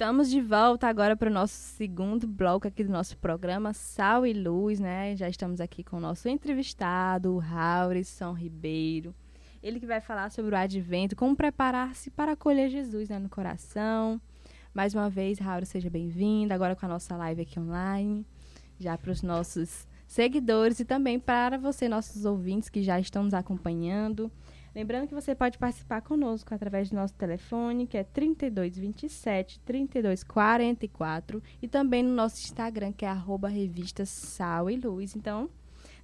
Estamos de volta agora para o nosso segundo bloco aqui do nosso programa Sal e Luz, né? Já estamos aqui com o nosso entrevistado, o Raurison Ribeiro. Ele que vai falar sobre o advento, como preparar-se para acolher Jesus né, no coração. Mais uma vez, Raul, seja bem-vindo. Agora com a nossa live aqui online, já para os nossos seguidores e também para você, nossos ouvintes que já estão nos acompanhando. Lembrando que você pode participar conosco através do nosso telefone, que é 3227 3244, e também no nosso Instagram, que é arroba revista Sal e Luz. Então,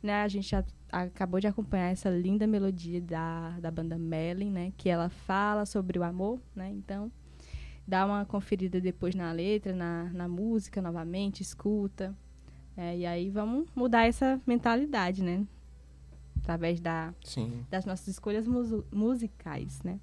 né, a gente já acabou de acompanhar essa linda melodia da, da banda Melin, né, que ela fala sobre o amor, né? Então, dá uma conferida depois na letra, na, na música novamente, escuta. É, e aí vamos mudar essa mentalidade, né? Através da, das nossas escolhas musicais, né?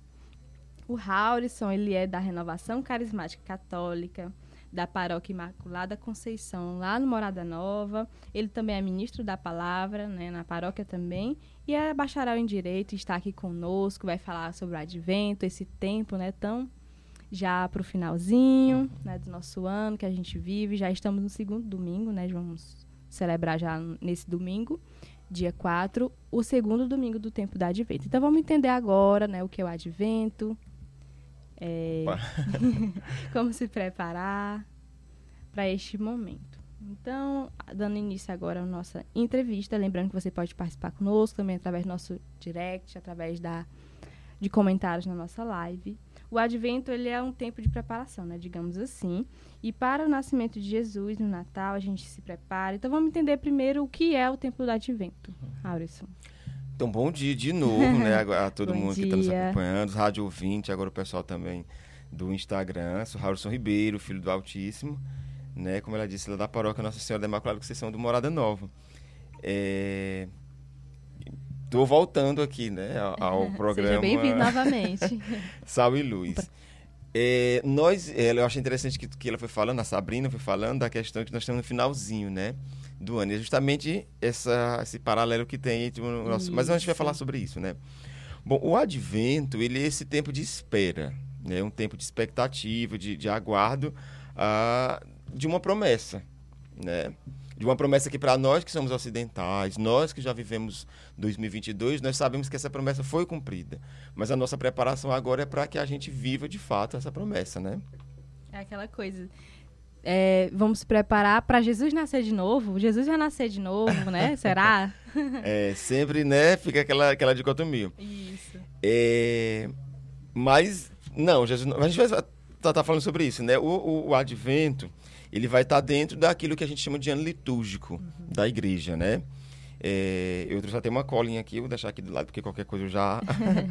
O Haurison, ele é da Renovação Carismática Católica, da Paróquia Imaculada Conceição, lá no Morada Nova. Ele também é ministro da palavra, né, na paróquia também, e é bacharel em Direito, está aqui conosco, vai falar sobre o advento, esse tempo, né, tão já para o finalzinho, né, do nosso ano que a gente vive. Já estamos no segundo domingo, né, vamos celebrar já nesse domingo dia 4, o segundo domingo do tempo da Advento. Então vamos entender agora né, o que é o Advento, é, como se preparar para este momento. Então, dando início agora à nossa entrevista, lembrando que você pode participar conosco também através do nosso direct, através da, de comentários na nossa live. O advento ele é um tempo de preparação, né, digamos assim. E para o nascimento de Jesus no Natal, a gente se prepara. Então vamos entender primeiro o que é o tempo do advento. Aurison. Então, bom dia de novo, né, a, todo mundo dia. que está nos acompanhando, os rádio ouvinte, agora o pessoal também do Instagram. Sou Raulson Ribeiro, filho do Altíssimo, né, como ela disse, lá da paróquia Nossa Senhora da Imaculada Conceição do Morada Nova. É, Estou voltando aqui, né, ao, ao programa. Seja bem-vindo novamente. Sal e Luz. É, nós, é, eu achei interessante que, que ela foi falando, a Sabrina foi falando da questão que nós estamos no finalzinho, né, do ano. E é justamente essa, esse paralelo que tem entre o nosso... Mas a gente vai falar sobre isso, né. Bom, o advento, ele é esse tempo de espera, né, um tempo de expectativa, de, de aguardo uh, de uma promessa, né de uma promessa que para nós que somos ocidentais, nós que já vivemos 2022, nós sabemos que essa promessa foi cumprida. Mas a nossa preparação agora é para que a gente viva de fato essa promessa, né? É aquela coisa. É, vamos se preparar para Jesus nascer de novo. Jesus vai nascer de novo, né? Será? é, sempre, né? Fica aquela, aquela dicotomia. Isso. É, mas, não, Jesus, a gente vai estar tá, tá falando sobre isso, né? O, o, o advento ele vai estar dentro daquilo que a gente chama de ano litúrgico uhum. da igreja, né? É, eu trouxe até uma colinha aqui, vou deixar aqui do lado, porque qualquer coisa eu já.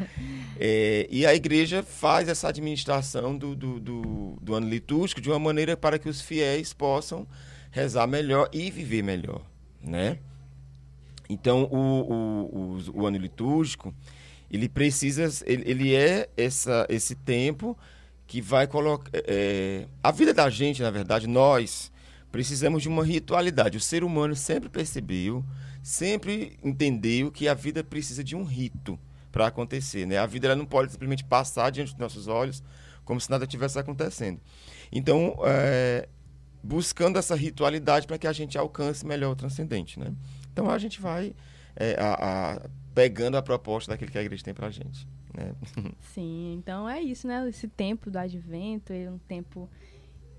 é, e a igreja faz essa administração do, do, do, do, ano litúrgico de uma maneira para que os fiéis possam rezar melhor e viver melhor, né? Então, o, o, o, o ano litúrgico, ele precisa, ele, ele é essa, esse tempo que vai colocar. É, a vida da gente, na verdade, nós precisamos de uma ritualidade. O ser humano sempre percebeu, sempre entendeu que a vida precisa de um rito para acontecer. Né? A vida ela não pode simplesmente passar diante dos nossos olhos como se nada tivesse acontecendo. Então, é, buscando essa ritualidade para que a gente alcance melhor o transcendente. Né? Então, a gente vai é, a, a, pegando a proposta daquilo que a igreja tem para a gente. Né? Sim, então é isso, né? Esse tempo do advento é um tempo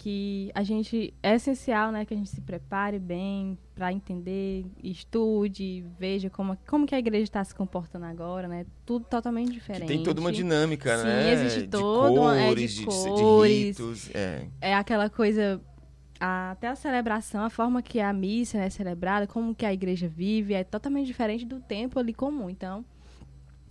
que a gente é essencial, né, que a gente se prepare bem para entender, estude, veja como como que a igreja está se comportando agora, né? Tudo totalmente diferente. Que tem toda uma dinâmica, Sim, né? existe todo, cores, é, de, cores, de ritos, é. é aquela coisa a, até a celebração, a forma que a missa é celebrada, como que a igreja vive, é totalmente diferente do tempo ali comum. Então,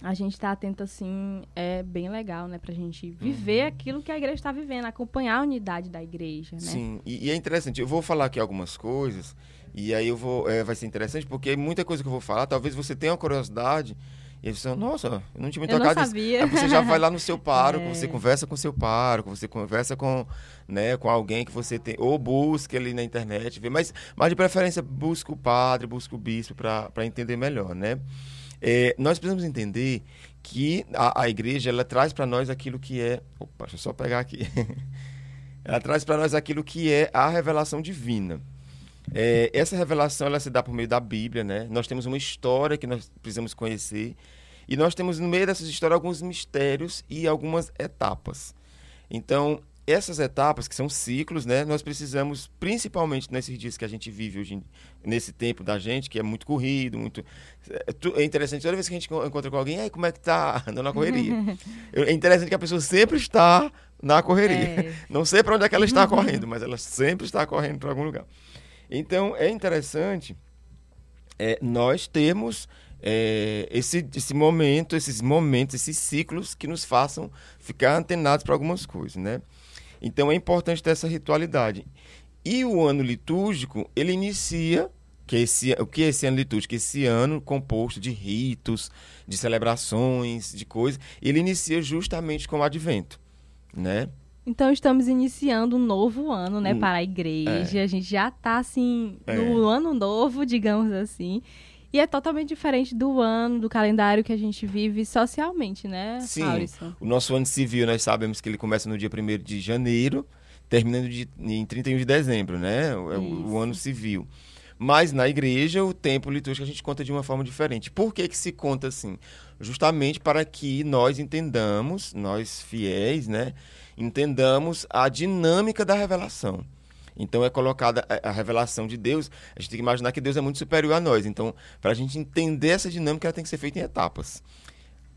a gente estar tá atento assim é bem legal, né? Pra gente viver uhum. aquilo que a igreja está vivendo, acompanhar a unidade da igreja, né? Sim, e, e, é interessante. Eu vou falar aqui algumas coisas, e aí eu vou. É, vai ser interessante, porque muita coisa que eu vou falar, talvez você tenha uma curiosidade. E aí você nossa, eu não tinha me tocado nisso. Aí você já vai lá no seu pároco, é. você conversa com o seu pároco, você conversa com, né, com alguém que você tem, ou busca ali na internet, vê, mas, mas de preferência busca o padre, busca o bispo para entender melhor, né? É, nós precisamos entender que a, a igreja ela traz para nós aquilo que é. Opa, deixa eu só pegar aqui. Ela traz para nós aquilo que é a revelação divina. É, essa revelação ela se dá por meio da Bíblia, né? Nós temos uma história que nós precisamos conhecer e nós temos no meio dessas histórias alguns mistérios e algumas etapas. Então, essas etapas, que são ciclos, né? Nós precisamos, principalmente nesses dias que a gente vive hoje, nesse tempo da gente, que é muito corrido, muito. É, é interessante, toda vez que a gente encontra com alguém, aí como é que tá? Andando na correria. é interessante que a pessoa sempre está na correria. É. Não sei para onde é que ela está correndo, mas ela sempre está correndo para algum lugar. Então, é interessante é, nós termos é, esse, esse momento, esses momentos, esses ciclos que nos façam ficar antenados para algumas coisas, né? Então é importante ter essa ritualidade. E o ano litúrgico, ele inicia que esse, o que é esse ano litúrgico? Esse ano composto de ritos, de celebrações, de coisas, ele inicia justamente com o advento, né? Então estamos iniciando um novo ano, né, para a igreja. É. A gente já está assim no é. ano novo, digamos assim. E é totalmente diferente do ano, do calendário que a gente vive socialmente, né, Sim. O nosso ano civil, nós sabemos que ele começa no dia 1 de janeiro, terminando de, em 31 de dezembro, né? O, é o, ano civil. Mas na igreja, o tempo litúrgico a gente conta de uma forma diferente. Por que, que se conta assim? Justamente para que nós entendamos, nós fiéis, né? Entendamos a dinâmica da revelação. Então é colocada a, revelação de Deus. A gente tem que imaginar que Deus é muito superior a nós. Então, para a gente entender essa dinâmica, ela tem que ser feita em etapas.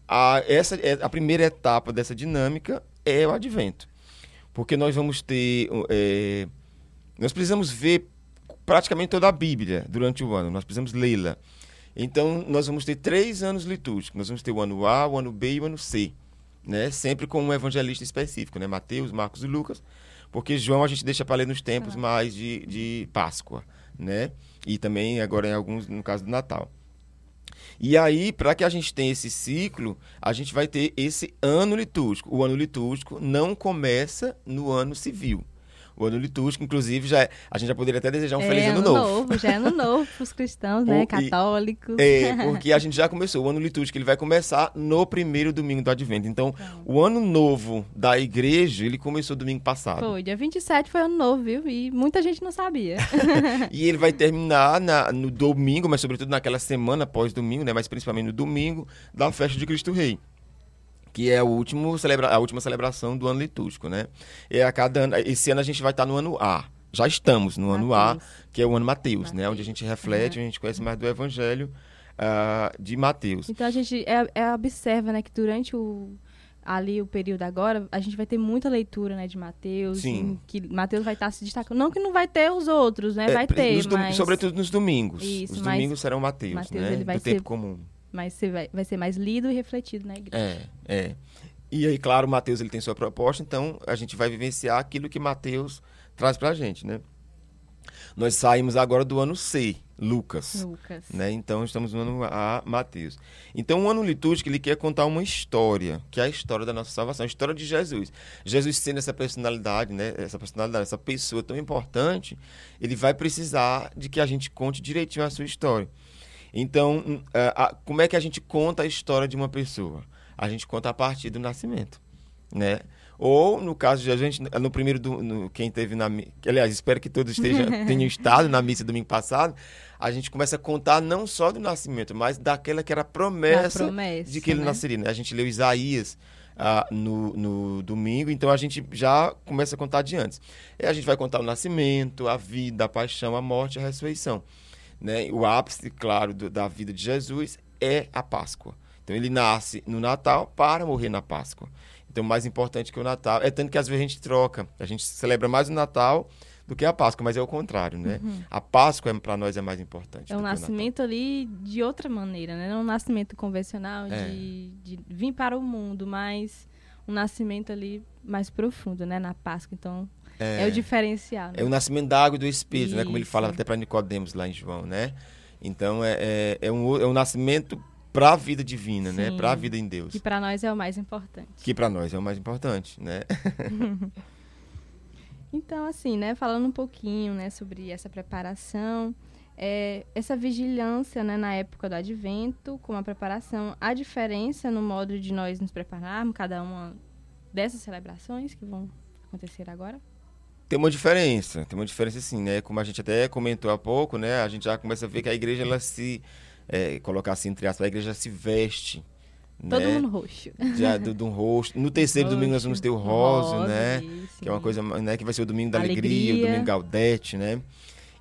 A, essa, é, a primeira etapa dessa dinâmica é o advento. Porque nós vamos ter. É, nós precisamos ver praticamente toda a Bíblia durante o ano. Nós precisamos lê-la. Então, nós vamos ter três anos litúrgicos. Nós vamos ter o ano A, o ano B e o ano C. Né? Sempre com um evangelista específico, né? Mateus, Marcos e Lucas porque João a gente deixa para ler nos tempos mais de, de Páscoa, né? E também agora em alguns, no caso do Natal. E aí, para que a gente tenha esse ciclo, a gente vai ter esse ano litúrgico. O ano litúrgico não começa no ano civil o ano litúrgico, inclusive, já é, a gente já poderia até desejar um é, feliz ano, ano novo. novo. Já é ano novo para os cristãos, né? Católicos. É, porque a gente já começou. O ano litúrgico ele vai começar no primeiro domingo do Advento. Então, então, o ano novo da igreja, ele começou domingo passado. Foi, dia 27 foi ano novo, viu? E muita gente não sabia. e ele vai terminar na, no domingo, mas sobretudo naquela semana pós-domingo, né? Mas principalmente no domingo, da festa de Cristo Rei que é o último celebra a última celebração do ano litúrgico, né? E a cada ano, esse ano a gente vai estar no ano A. Já estamos no Mateus. ano A, que é o ano Mateus, Mateus. né? Onde a gente reflete, uhum. a gente conhece mais do Evangelho uh, de Mateus. Então a gente é, é, observa, né, que durante o ali o período agora, a gente vai ter muita leitura, né, de Mateus, Sim. que Mateus vai estar se destacando. Não que não vai ter os outros, né? É, vai ter, mas... Sobretudo nos domingos. Isso, os domingos serão Mateus, Mateus né? Ele vai do ser... tempo comum mas você vai, vai ser mais lido e refletido na igreja. É, é. E aí, claro, Mateus ele tem sua proposta, então a gente vai vivenciar aquilo que Mateus traz para a gente, né? Nós saímos agora do ano C, Lucas. Lucas. Né? Então estamos no ano A, Mateus. Então o ano litúrgico ele quer contar uma história, que é a história da nossa salvação, a história de Jesus. Jesus sendo essa personalidade, né? Essa personalidade, essa pessoa tão importante, ele vai precisar de que a gente conte direitinho a sua história. Então, hum, é, como é que a gente conta a história de uma pessoa? A gente conta a partir do nascimento, né? Ou, no caso de a gente, no primeiro, do, no, quem teve na... Aliás, espero que todos estejam, tenham estado na missa domingo passado. A gente começa a contar não só do nascimento, mas daquela que era a promessa, promessa de que ele né? nasceria. Né? A gente leu Isaías ah, no, no domingo, então a gente já começa a contar de antes. E a gente vai contar o nascimento, a vida, a paixão, a morte, a ressurreição. Né? O ápice, claro, do, da vida de Jesus é a Páscoa. Então ele nasce no Natal para morrer na Páscoa. Então mais importante que o Natal é tanto que às vezes a gente troca, a gente celebra mais o Natal do que a Páscoa, mas é o contrário, né? Uhum. A Páscoa é, para nós é mais importante. É um nascimento ali de outra maneira, né? Não é um nascimento convencional é. de, de vir para o mundo, mas um nascimento ali mais profundo, né? Na Páscoa. Então é, é o diferencial. Né? É o nascimento da água e do Espírito, Isso. né? Como ele fala até para Nicodemos lá em João, né? Então é, é, é, um, é um nascimento para a vida divina, né? Sim. né? Para a vida em Deus. Que para nós é o mais importante. Que para nós é o mais importante, né? então, assim, né? Falando um pouquinho, né? Sobre essa preparação, é, essa vigilância, né? Na época do Advento, com a preparação, a diferença no modo de nós nos prepararmos, cada uma dessas celebrações que vão acontecer agora? Tem uma diferença, tem uma diferença sim, né? Como a gente até comentou há pouco, né? A gente já começa a ver que a igreja, ela se, é, colocar assim entre aspas, a igreja se veste. Todo né? mundo roxo. Já do, do rosto. No terceiro domingo nós vamos ter o rosa, Rosa, né? isso, Que é uma coisa, né? Que vai ser o domingo da alegria, o Alegria. domingo Gaudete, né?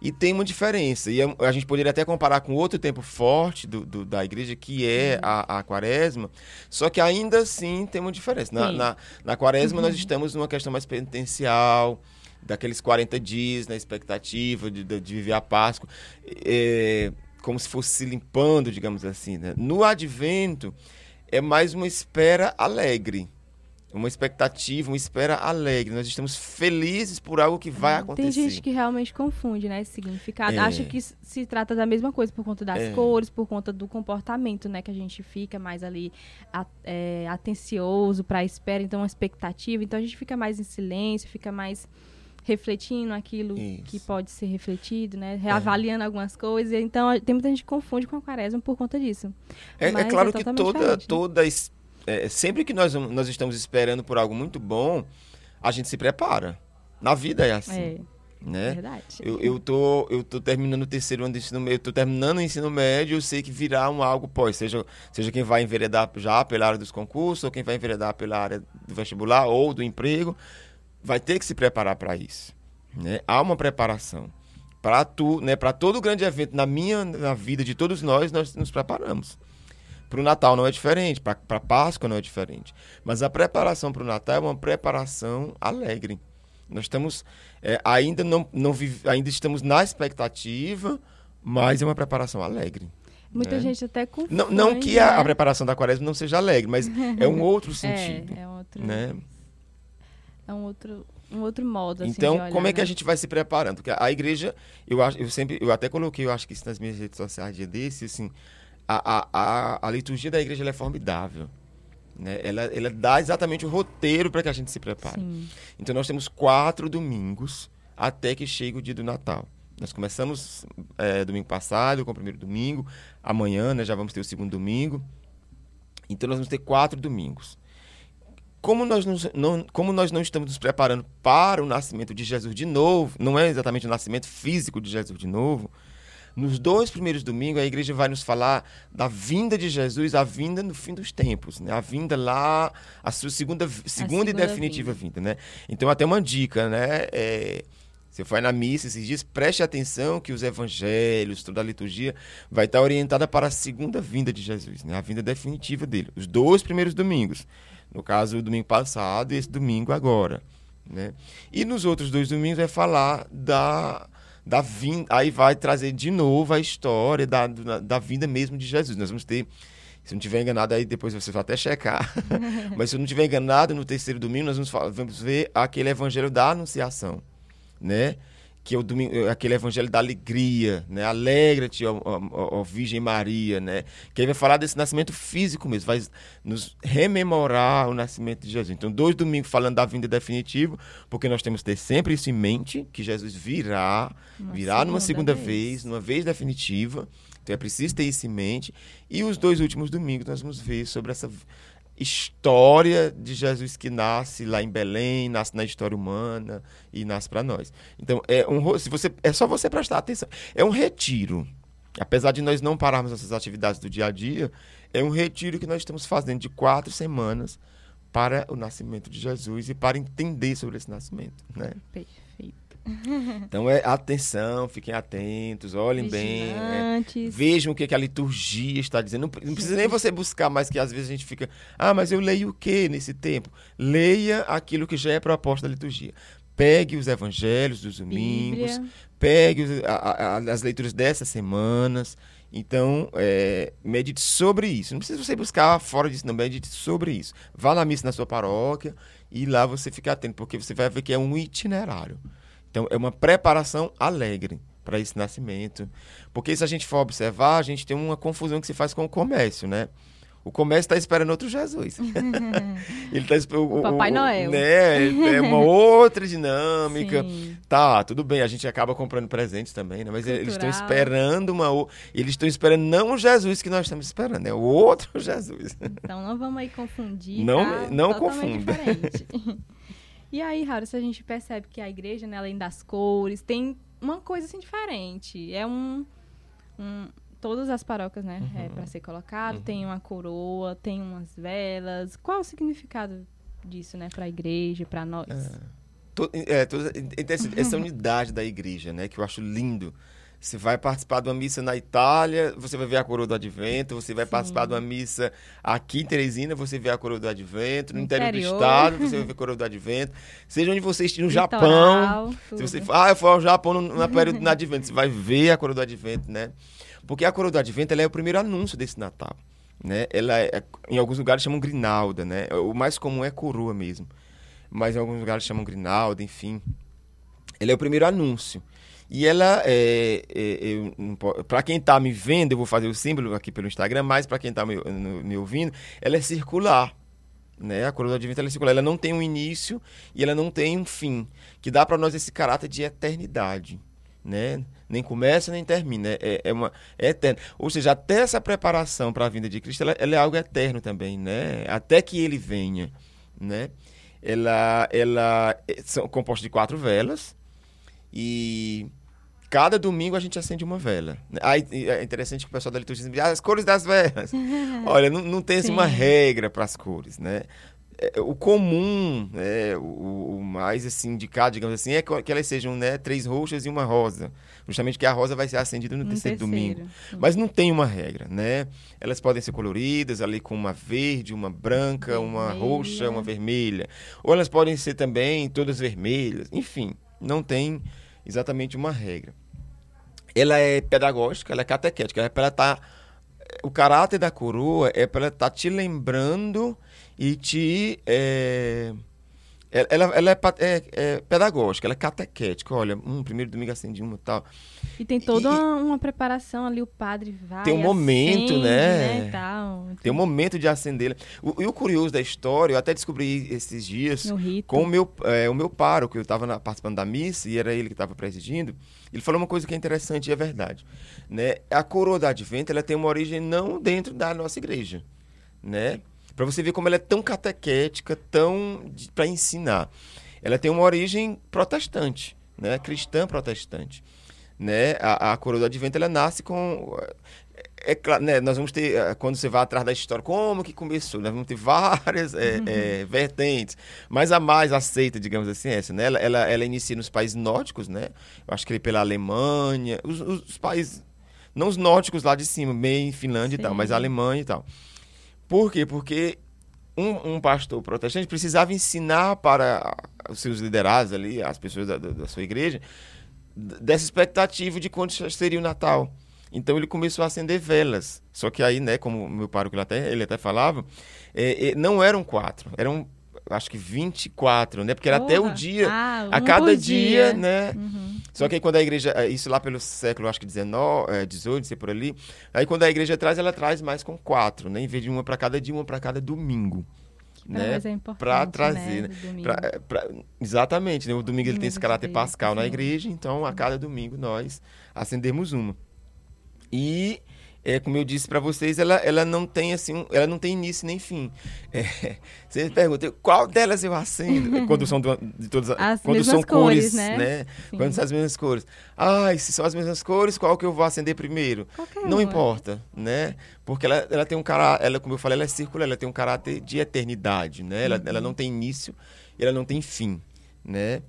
E tem uma diferença. E é- a gente poderia até comparar com outro tempo forte do, do- da igreja, que é a, a quaresma. Só que ainda assim tem uma diferença. Na, na, na quaresma nós estamos numa questão mais penitencial, daqueles 40 dias, na expectativa de, de, de viver a Páscoa. É, como se fosse se limpando, digamos assim. Né? No advento, é mais uma espera alegre. Uma expectativa, uma espera alegre. Nós estamos felizes por algo que vai acontecer. Tem gente que realmente confunde, né, esse significado. É. Acha que se trata da mesma coisa por conta das É. cores, por conta do comportamento, né, que a gente fica mais ali a- é, atencioso para a espera, então uma expectativa. Então a gente fica mais em silêncio, fica mais refletindo aquilo que Isso. pode ser refletido, né, reavaliando algumas coisas. Então tem muita gente que confunde com a quaresma por conta disso. É, é Mas claro é que toda, né? toda es- é, sempre que nós, nós estamos esperando por algo muito bom, a gente se prepara. Na vida é assim, é, né? verdade. Eu, eu, tô, eu tô terminando o terceiro ano do ensino médio, eu tô terminando o ensino médio, eu sei que virá um algo pós, seja, seja quem vai enveredar já pela área dos concursos, ou quem vai enveredar pela área do vestibular ou do emprego, vai ter que se preparar para isso. Né? Há uma preparação. Para tu, né, para todo grande evento na minha na vida de todos nós, nós nos preparamos. Para o Natal não é diferente, para a Páscoa não é diferente. Mas a preparação para o Natal é uma preparação alegre. Nós estamos é, ainda não, não vive, ainda estamos na expectativa, mas é uma preparação alegre. Muita né? gente até confunde. Não, não que a, né? a preparação da quaresma não seja alegre, mas é um outro sentido. É, é outro, né? É um outro, um outro modo, assim, Então, olhar, como é que a né? gente vai se preparando? Porque a igreja, eu acho, eu sempre, eu até coloquei, eu acho que isso nas minhas redes sociais dia desse, assim, a, a, a, a liturgia da igreja é formidável. Né? Ela, ela dá exatamente o roteiro para que a gente se prepare. Sim. Então nós temos quatro domingos até que chegue o dia do Natal. Nós começamos é, domingo passado com o primeiro domingo, amanhã né, já vamos ter o segundo domingo. Então nós vamos ter quatro domingos. Como nós, nos- não, como nós não estamos nos preparando para o nascimento de Jesus de novo, não é exatamente o nascimento físico de Jesus de novo, nos dois primeiros domingos a igreja vai nos falar da vinda de Jesus, a vinda no fim dos tempos, né? a vinda lá, a sua segunda, segunda, segunda e definitiva vinda. né? Então até uma dica, né? É, você foi na missa esses dias, preste atenção que os evangelhos, toda a liturgia vai estar orientada para a segunda vinda de Jesus, né? a vinda definitiva dele. Os dois primeiros domingos. No caso, o domingo passado e esse domingo agora. Né? E nos outros dois domingos vai falar da, da vinda. Aí vai trazer de novo a história da, da, da vinda mesmo de Jesus. Nós vamos ter. Se não estiver enganado, aí depois você vai até checar. Mas se eu não estiver enganado, no terceiro domingo nós vamos, vamos ver aquele evangelho da Anunciação, né? Que é o domingo, aquele evangelho da alegria, né? Alegra-te, ó, ó, ó, Virgem Maria, né? Que aí vai falar desse nascimento físico mesmo, vai nos rememorar o nascimento de Jesus. Então, dois domingos falando da vinda definitiva, porque nós temos que ter sempre isso em mente, que Jesus virá, Uma virá numa segunda segunda vez. vez, numa vez definitiva. Então é preciso ter isso em mente. E os dois últimos domingos nós vamos ver sobre essa história de Jesus que nasce lá em Belém, nasce na história humana e nasce para nós. Então é um se você é só você prestar atenção. É um retiro. Apesar de nós não pararmos nossas atividades do dia a dia, é um retiro que nós estamos fazendo de quatro semanas para o nascimento de Jesus e para entender sobre esse nascimento, né? Perfeito. Então é atenção, fiquem atentos, olhem bem, é, Vigilantes. Vejam o que, que a liturgia está dizendo. Não, não precisa nem você buscar mais, que às vezes a gente fica. Ah, mas eu leio o que nesse tempo? Leia aquilo que já é proposta da liturgia. Pegue os evangelhos dos domingos, Bíblia. pegue os- a- a- as leituras dessas semanas. Então, é, medite sobre isso. Não precisa você buscar fora disso, não. Medite sobre isso. Vá na missa na sua paróquia e lá você fica atento, porque você vai ver que é um itinerário. Então, é uma preparação alegre para esse nascimento. Porque se a gente for observar, a gente tem uma confusão que se faz com o comércio, né? O comércio está esperando outro Jesus. Ele tá o, O Papai Noel. Né? É uma outra dinâmica. Sim. Tá, tudo bem, a gente acaba comprando presentes também, né? Mas eles estão Cultural. esperando uma. o- Eles estão esperando não o Jesus que nós estamos esperando, é o outro Jesus. Então não vamos aí confundir. Não- tá? não Totalmente confunda. E aí, Raul, se a gente percebe que a igreja, né, além das cores, tem uma coisa assim diferente. É um. um todas as paróquias, né, é uhum. é para ser colocado, uhum. tem uma coroa, tem umas velas. Qual o significado disso, né, para a igreja, para nós? É, é, toda, essa unidade da igreja, né, que eu acho lindo. Você vai participar de uma missa na Itália, você vai ver a coroa do Advento. Você vai Sim. participar de uma missa aqui em Teresina, você vê a coroa do Advento. No interior, interior do estado, você vai ver a coroa do Advento. Seja onde você estiver, no Litoral, Japão. Tudo. Se você ah, eu fui ao Japão na período do Advento, você vai ver a coroa do Advento, né? Porque a coroa do Advento é o primeiro anúncio desse Natal. Né? Ela é, em alguns lugares chamam grinalda, né? O mais comum é coroa mesmo. Mas em alguns lugares chamam grinalda, enfim. Ele é o primeiro anúncio. E ela, é, é, para quem está me vendo, eu vou fazer o símbolo aqui pelo Instagram, mas para quem está me, me, ouvindo, ela é circular. Né? A coroa do advento é circular. Ela não tem um início e ela não tem um fim, que dá para nós esse caráter de eternidade. Né? Nem começa nem termina, é, é, uma, é eterno. Ou seja, até essa preparação para a vinda de Cristo, ela, ela, é algo eterno também, né? Até que ele venha, né? Ela, ela é, são compostas de quatro velas, e cada domingo a gente acende uma vela. Aí é interessante que o pessoal da liturgia diz, ah, as cores das velas. Olha, não, não tem assim, uma regra para as cores, né? É, o comum, né, o, o, mais assim, indicado, digamos assim, é que elas sejam né, três roxas e uma rosa. Justamente que a rosa vai ser acendida no, terceiro, terceiro, domingo. Mas não tem uma regra, né? Elas podem ser coloridas, ali com uma verde, uma branca, vermelha. uma roxa, uma vermelha. Ou elas podem ser também todas vermelhas. Enfim, não tem exatamente uma regra. Ela é pedagógica, ela é catequética, ela é para estar tá, o caráter da coroa é para estar tá te lembrando e te é, ela, ela é, é, é, pedagógica, ela é catequética. Olha, um primeiro domingo acendi uma tal. E tem toda e, uma, uma, preparação ali, o padre vai. Tem um momento, acende, né? né tal. Tem um momento de acender. O, e o curioso da história, eu até descobri esses dias com o meu, é, o meu pároco, eu estava participando da missa e era ele que estava presidindo. Ele falou uma coisa que é interessante e é verdade. Né? A coroa da Advento ela tem uma origem não dentro da nossa igreja. Né? Para você ver como ela é tão catequética, tão para ensinar. Ela tem uma origem protestante, né? Cristã protestante, né? A, a coroa do Advento ela nasce com é, é claro, né, nós vamos ter, eh, quando você vai atrás da história, como que começou? Nós vamos ter várias é, uhum. é, vertentes, mas a mais aceita, digamos assim, é essa, né? Ela, ela, ela, inicia nos países nórdicos, né? Eu acho que pela Alemanha, os, os, países, não os nórdicos lá de cima, bem Finlândia Sim. e tal, mas a Alemanha e tal. Por quê? Porque um, um, pastor protestante precisava ensinar para os seus liderados ali, as pessoas da, da sua igreja, dessa expectativa de quando seria o Natal. Então ele começou a acender velas. Só que aí, né, como meu pároco ele até, ele até falava, é, é, não eram quatro, eram acho que 24, né? Porque era Porra. até o dia, ah, a cada dia, dia, né? Uhum. Só que aí quando a igreja, é, isso lá pelo século, acho que 19, é, 18, sei por ali, aí quando a igreja traz, ela traz mais com quatro, né? Em vez de uma para cada dia, uma para cada domingo. Né? É para trazer, né? né? Pra, é, pra, exatamente, né? o domingo ele tem esse caráter pascal na igreja, então a cada domingo nós acendemos uma. E é, como eu disse para vocês, ela, ela não tem assim, ela não tem início nem fim. É, você pergunta qual delas eu acendo quando são de todas as quando são cores, cores né? né? Quando são as mesmas cores. Ai, se são as mesmas cores, qual que eu vou acender primeiro? Qualquer não importa, né? Porque ela, ela tem um caráter, ela como eu falei, ela é circular, ela tem um caráter de eternidade, né? Ela, uhum. ela não tem início e ela não tem fim, né?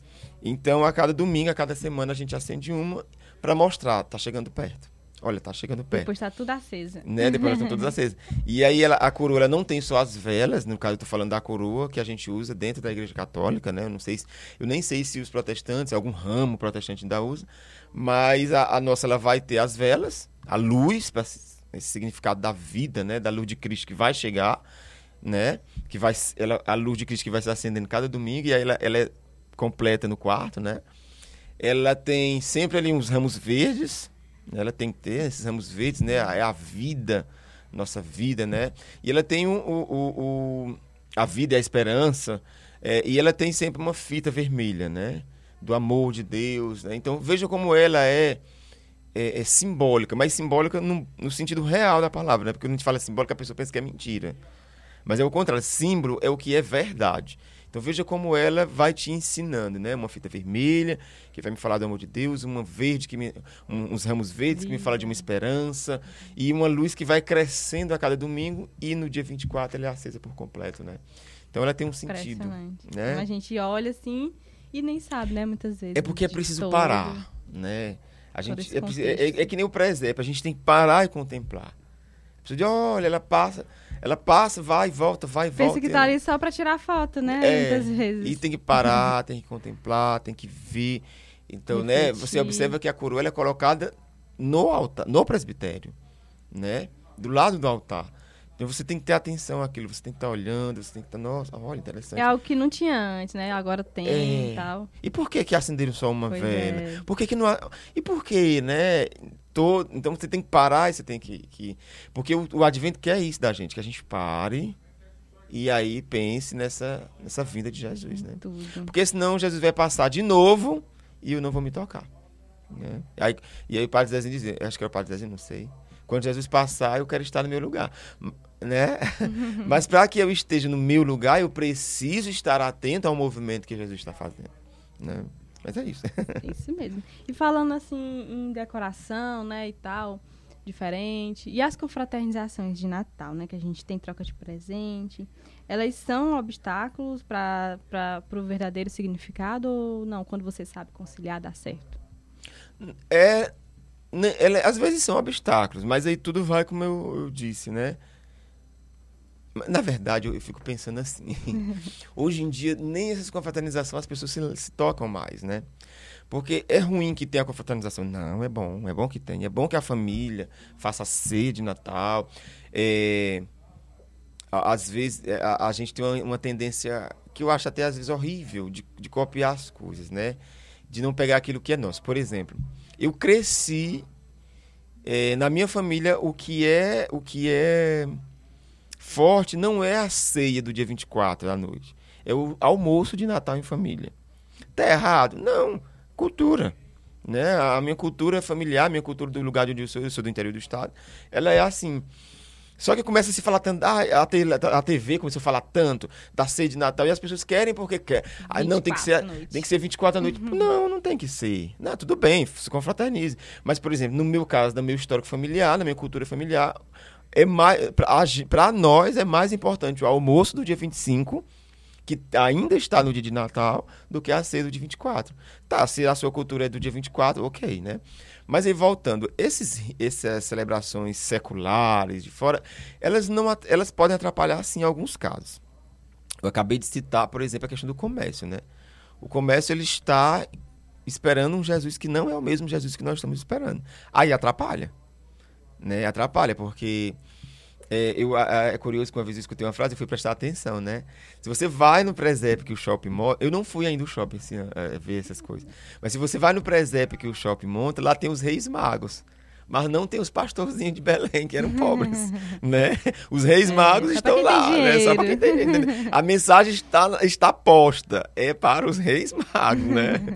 Então, a cada domingo, a cada semana a gente acende uma para mostrar, tá chegando perto. Olha, tá chegando perto. Depois tá tudo acesa. Né? Depois estão todas acesas. E aí ela, a coroa ela não tem só as velas, no caso eu tô falando da coroa que a gente usa dentro da igreja católica, né? Eu não sei se, eu nem sei se os protestantes, algum ramo protestante ainda usa, mas a, a nossa ela vai ter as velas, a luz, para esse significado da vida, né? Da luz de Cristo que vai chegar, né? Que vai ela, a luz de Cristo que vai se acendendo cada domingo e aí ela, ela é completa no quarto, né? Ela tem sempre ali uns ramos verdes, ela tem que ter esses ramos verdes, né? É a vida, nossa vida, né? E ela tem o, o, o a vida e a esperança. É, e ela tem sempre uma fita vermelha, né? Do amor de Deus. Né? Então veja como ela é, é, é simbólica, mas simbólica no, no, sentido real da palavra, né? Porque quando a gente fala simbólica, a pessoa pensa que é mentira. Mas é o contrário, símbolo é o que é verdade. Então veja como ela vai te ensinando, né? Uma fita vermelha, que vai me falar do amor de Deus, uma verde, que me, um, uns ramos verdes, que me fala de uma esperança, e uma luz que vai crescendo a cada domingo, e no dia 24 ela é acesa por completo, né? Então ela tem um sentido. Né? Então a gente olha assim e nem sabe, né, muitas vezes. É porque é preciso todo. parar, né? A gente, é, é, é, que nem o presépio, a gente tem que parar e contemplar. Precisa de, olha, ela passa, ela passa, vai, volta, vai, Pensa volta. Pensa que tá ali só para tirar foto, né? É, Muitas vezes. E tem que parar, tem que contemplar, tem que ver. Então, né, você observa que a coroa é colocada no altar, no presbitério, né? Do lado do altar. Então você tem que ter atenção àquilo, você tem que estar tá olhando, você tem que estar, tá, nossa, olha, interessante. É algo que não tinha antes, né? Agora tem é. e tal. E por que que acenderam só uma pois vela? É. Por que que não... E por que, né? Todo... Então você tem que parar e você tem que... que... Porque o, o advento quer isso da gente, que a gente pare e aí pense nessa, nessa vinda de Jesus, né? Tudo. Porque senão Jesus vai passar de novo e eu não vou me tocar. Né? E, aí, e aí o Padre Zezinho dizia, acho que era o Padre Zezinho, não sei quando Jesus passar, eu quero estar no meu lugar. Né? Mas para que eu esteja no meu lugar, eu preciso estar atento ao movimento que Jesus está fazendo. Né? Mas é isso. isso mesmo. E falando assim em decoração, né, e tal, diferente. E as confraternizações de Natal, né, que a gente tem troca de presente, elas são obstáculos para o verdadeiro significado ou não? Quando você sabe conciliar, dá certo? É né, ela, às vezes são obstáculos, mas aí tudo vai como eu, eu disse, né? Na verdade, eu, fico pensando assim. hoje em dia, nem essas confraternizações as pessoas se, se, tocam mais, né? Porque é ruim que tenha a confraternização. Não, é bom, é bom que tenha. É bom que a família faça sede de Natal. É, às vezes, é, a, a gente tem uma, uma, tendência que eu acho até às vezes horrível de, de copiar as coisas, né? De não pegar aquilo que é nosso. Por exemplo, eu cresci é, na minha família o que é o que é forte não é a ceia do dia 24 da noite, é o almoço de Natal em família. Tá errado? Não, cultura. Né? A minha cultura familiar, a minha cultura do lugar onde eu sou, eu sou do interior do estado, ela é assim. Só que começa a se falar tanto, ah, a, TV começou a falar tanto da ceia de Natal e as pessoas querem porque quer. Ah, não, tem que ser, tem que ser 24 à noite. Uhum. Não, não tem que ser. Não, tudo bem, se confraternize. Mas, por exemplo, no meu caso, no meu histórico familiar, na minha cultura familiar, é mais para nós é mais importante o almoço do dia 25 que ainda está no dia de Natal do que a ceia do dia 24. Tá, se a sua cultura é do dia 24, OK, né? Mas aí voltando, esses, essas celebrações seculares de fora, elas não elas podem atrapalhar sim em alguns casos. Eu acabei de citar, por exemplo, a questão do comércio, né? O comércio ele está esperando um Jesus que não é o mesmo Jesus que nós estamos esperando. Aí atrapalha, né? Atrapalha porque é, eu, é curioso que uma vez eu escutei uma frase e fui prestar atenção, né? Se você vai no presépio que o shopping monta... Eu não fui ainda no shopping assim, é, ver essas coisas. Mas se você vai no presépio que o shopping monta, lá tem os reis magos. Mas não tem os pastorzinhos de Belém, que eram pobres, né? Os reis é, magos estão lá, né? Só para quem tem A mensagem está, está posta. É para os reis magos, né?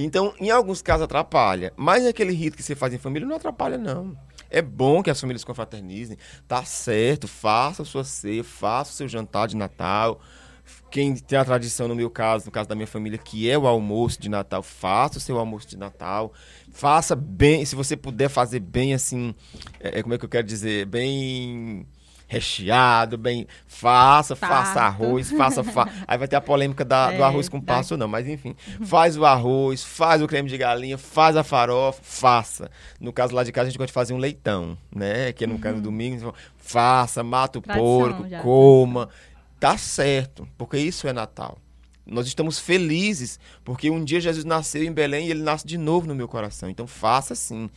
Então, em alguns casos atrapalha. Mas aquele rito que você faz em família não atrapalha, não. É bom que as famílias confraternizem. Tá certo, faça a sua ceia, faça o seu jantar de Natal. Quem tem a tradição, no meu caso, no caso da minha família, que é o almoço de Natal, faça o seu almoço de Natal. Faça bem, se você puder fazer bem assim, é, é como é que eu quero dizer? Bem recheado, bem. Faça, faça arroz, faça. Fa... Aí vai ter a polêmica da, é, do arroz com passo não, mas enfim. Faz o arroz, faz o creme de galinha, faz a farofa, faça. No caso lá de casa, a gente gosta de fazer um leitão, né? Que é no uhum. caso do domingo. Então, faça, mata o Tradição, porco, já. coma. Tá certo, porque isso é Natal. Nós estamos felizes porque um dia Jesus nasceu em Belém e ele nasce de novo no meu coração. Então faça assim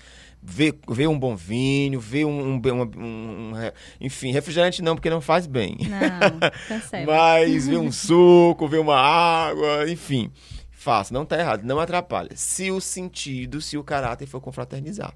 ver, ver um bom vinho, ver um, um, um, um, Enfim, refrigerante não, porque não faz bem. Não, tá Mas ver um suco, ver uma água, enfim. Faça, não está errado, não atrapalha. Se o sentido, se o caráter for confraternizar.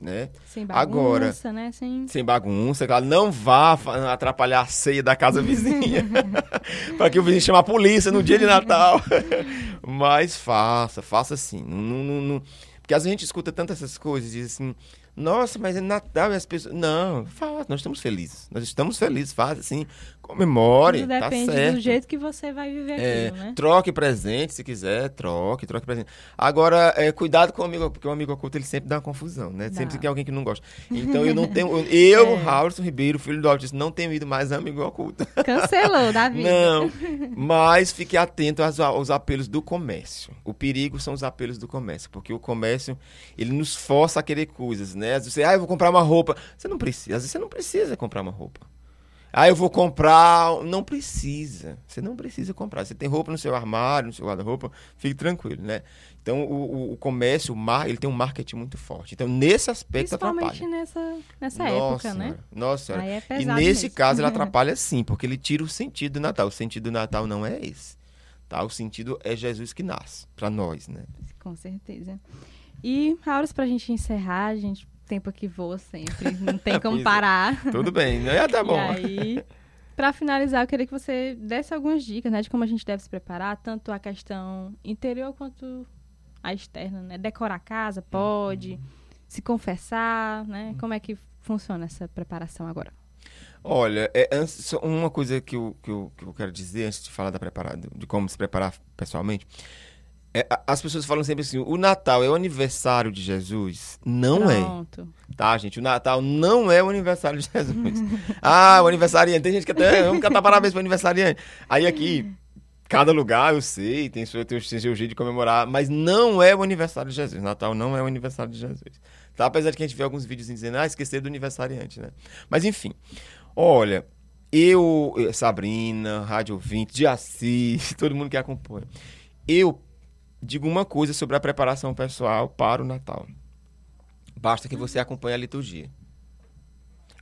Né? Sem bagunça, Agora, né? Sem... sem bagunça, claro, não vá atrapalhar a ceia da casa vizinha. para que o vizinho chame a polícia no dia de Natal. Mas faça, faça assim. Não, não, não, porque às vezes a gente escuta tantas essas coisas, diz assim, Nossa, mas é Natal e as pessoas. Não, faz, nós estamos felizes. Nós estamos felizes, faz assim, comemore. Tudo tá depende certo. do jeito que você vai viver É, aquilo, né? Troque presente, se quiser, troque, troque presente. Agora, é, cuidado com o amigo, porque o amigo oculto ele sempre dá uma confusão, né? Sempre Dá. tem alguém que não gosta. Então eu não tenho. Eu, É. Raulson Ribeiro, filho do autista, não tenho ido mais a amigo oculto. Cancelou da vida. Não, mas fique atento aos, aos apelos do comércio. O perigo são os apelos do comércio, porque o comércio, ele nos força a querer coisas, né? Às vezes você, ah, eu vou comprar uma roupa. Você não precisa, às vezes você não precisa comprar uma roupa. Ah, eu vou comprar. Não precisa. Você não precisa comprar. Você tem roupa no seu armário, no seu guarda-roupa, fique tranquilo, né? Então, o, o- o comércio, o mar, ele tem um marketing muito forte. Então, nesse aspecto, Principalmente atrapalha. nessa, nessa Nossa época, né? Nossa. Aí é E nesse mesmo. caso ele atrapalha sim, porque ele tira o sentido do Natal. O sentido do Natal não é esse. Tá? O sentido é Jesus que nasce, para nós, né? Com certeza. E, Rauros, pra gente encerrar, a gente, tempo aqui voa sempre, não tem como é. parar. Tudo bem, né? Tá bom. E aí, pra finalizar, eu queria que você desse algumas dicas, né, de como a gente deve se preparar, tanto a questão interior quanto a externa, né? Decorar a casa, pode, se confessar, né? Como é que funciona essa preparação agora? Olha, é, antes, uma coisa que eu, que, eu, que eu quero dizer antes de falar da preparada, de como se preparar pessoalmente. É, as pessoas falam sempre assim: o Natal é o aniversário de Jesus? Não é. Pronto. Tá, gente? O Natal não é o aniversário de Jesus. ah, o aniversariante. Tem gente que até. Vamos cantar parabéns pro aniversariante. Aí aqui, cada lugar, eu sei, tem seu, tem o seu jeito de comemorar, mas não é o aniversário de Jesus. Natal não é o aniversário de Jesus. Tá? Apesar de que a gente vê alguns vídeos dizendo, ah, esquecer do aniversariante, né? Mas enfim, olha. Eu, eh, Sabrina, Rádio Ouvinte, de Assis, todo mundo que acompanha. Eu digo uma coisa sobre a preparação pessoal para o Natal. Basta que você acompanhe a liturgia.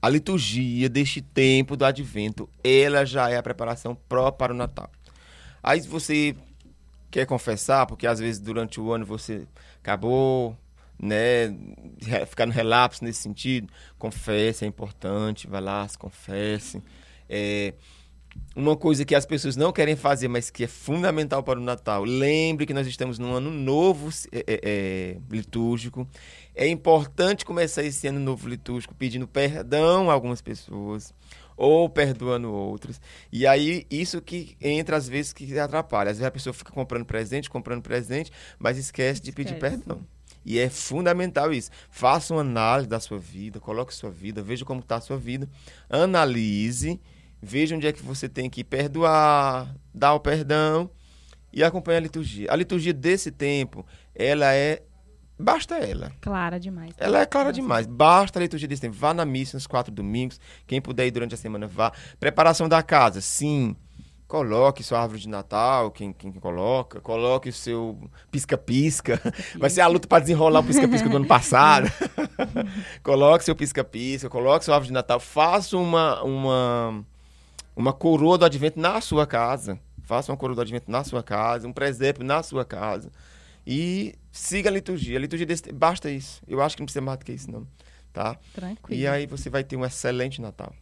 A liturgia deste tempo do advento, ela já é a preparação própria para o Natal. Aí você quer confessar, porque às vezes durante o ano você acabou, né, re- ficando relapso nesse sentido, confesse, é importante, vai lá, se confesse. É, uma coisa que as pessoas não querem fazer, mas que é fundamental para o Natal. Lembre que nós estamos num ano novo é, é, é, litúrgico. É importante começar esse ano novo litúrgico pedindo perdão a algumas pessoas ou perdoando outras. E aí, isso que entra às vezes que atrapalha. Às vezes a pessoa fica comprando presente, comprando presente, mas esquece de pedir perdão. E é fundamental isso. Faça uma análise da sua vida, coloque sua vida, veja como está a sua vida, analise, veja onde é que você tem que perdoar, dar o perdão e acompanhe a liturgia. A liturgia desse tempo, ela é. Basta ela. Clara demais. Ela é clara demais. Basta a liturgia desse tempo. Vá na missa nos quatro domingos. Quem puder ir durante a semana, vá. Preparação da casa, sim. Coloque sua árvore de Natal, quem, quem coloca. Coloque o seu pisca-pisca. Vai ser a luta para desenrolar o pisca-pisca do ano passado. coloque seu pisca-pisca, coloque sua árvore de Natal. Faça uma, uma, uma coroa do advento na sua casa. Faça uma coroa do advento na sua casa, um presépio na sua casa. E siga a liturgia. A liturgia desse basta isso. Eu acho que não precisa mais do que isso, não. Tá? Tranquilo. E aí você vai ter um excelente Natal.